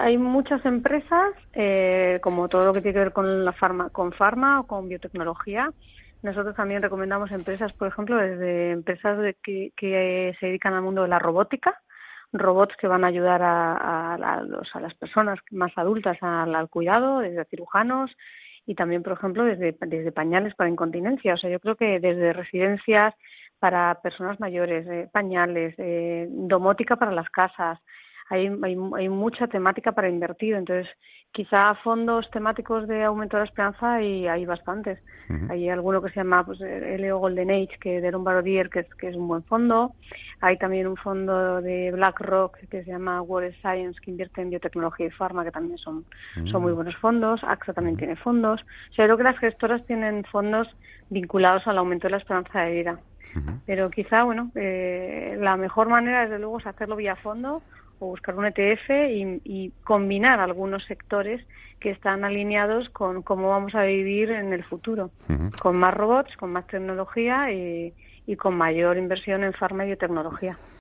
Hay muchas empresas, eh, como todo lo que tiene que ver con la farma, con farma o con biotecnología. Nosotros también recomendamos empresas, por ejemplo, desde empresas de que, que se dedican al mundo de la robótica, robots que van a ayudar a, a, los, a las personas más adultas al, al, cuidado, desde cirujanos y también, por ejemplo, desde, desde pañales para incontinencia. O sea, yo creo que desde residencias para personas mayores, eh, pañales, eh, domótica para las casas, hay, hay, hay, mucha temática para invertir. Entonces, quizá fondos temáticos de aumento de la esperanza y hay bastantes. Hay alguno que se llama pues, LEO Golden Age, que de Barodier, que es, que es un buen fondo. Hay también un fondo de BlackRock que se llama World Science, que invierte en biotecnología y farma, que también son, son muy buenos fondos. AXA también tiene fondos. O sea, creo que las gestoras tienen fondos vinculados al aumento de la esperanza de vida. Pero quizá, bueno, eh, la mejor manera, desde luego, es hacerlo vía fondo o buscar un ETF y, y, combinar algunos sectores que están alineados con cómo vamos a vivir en el futuro, con más robots, con más tecnología y, y con mayor inversión en farma y biotecnología.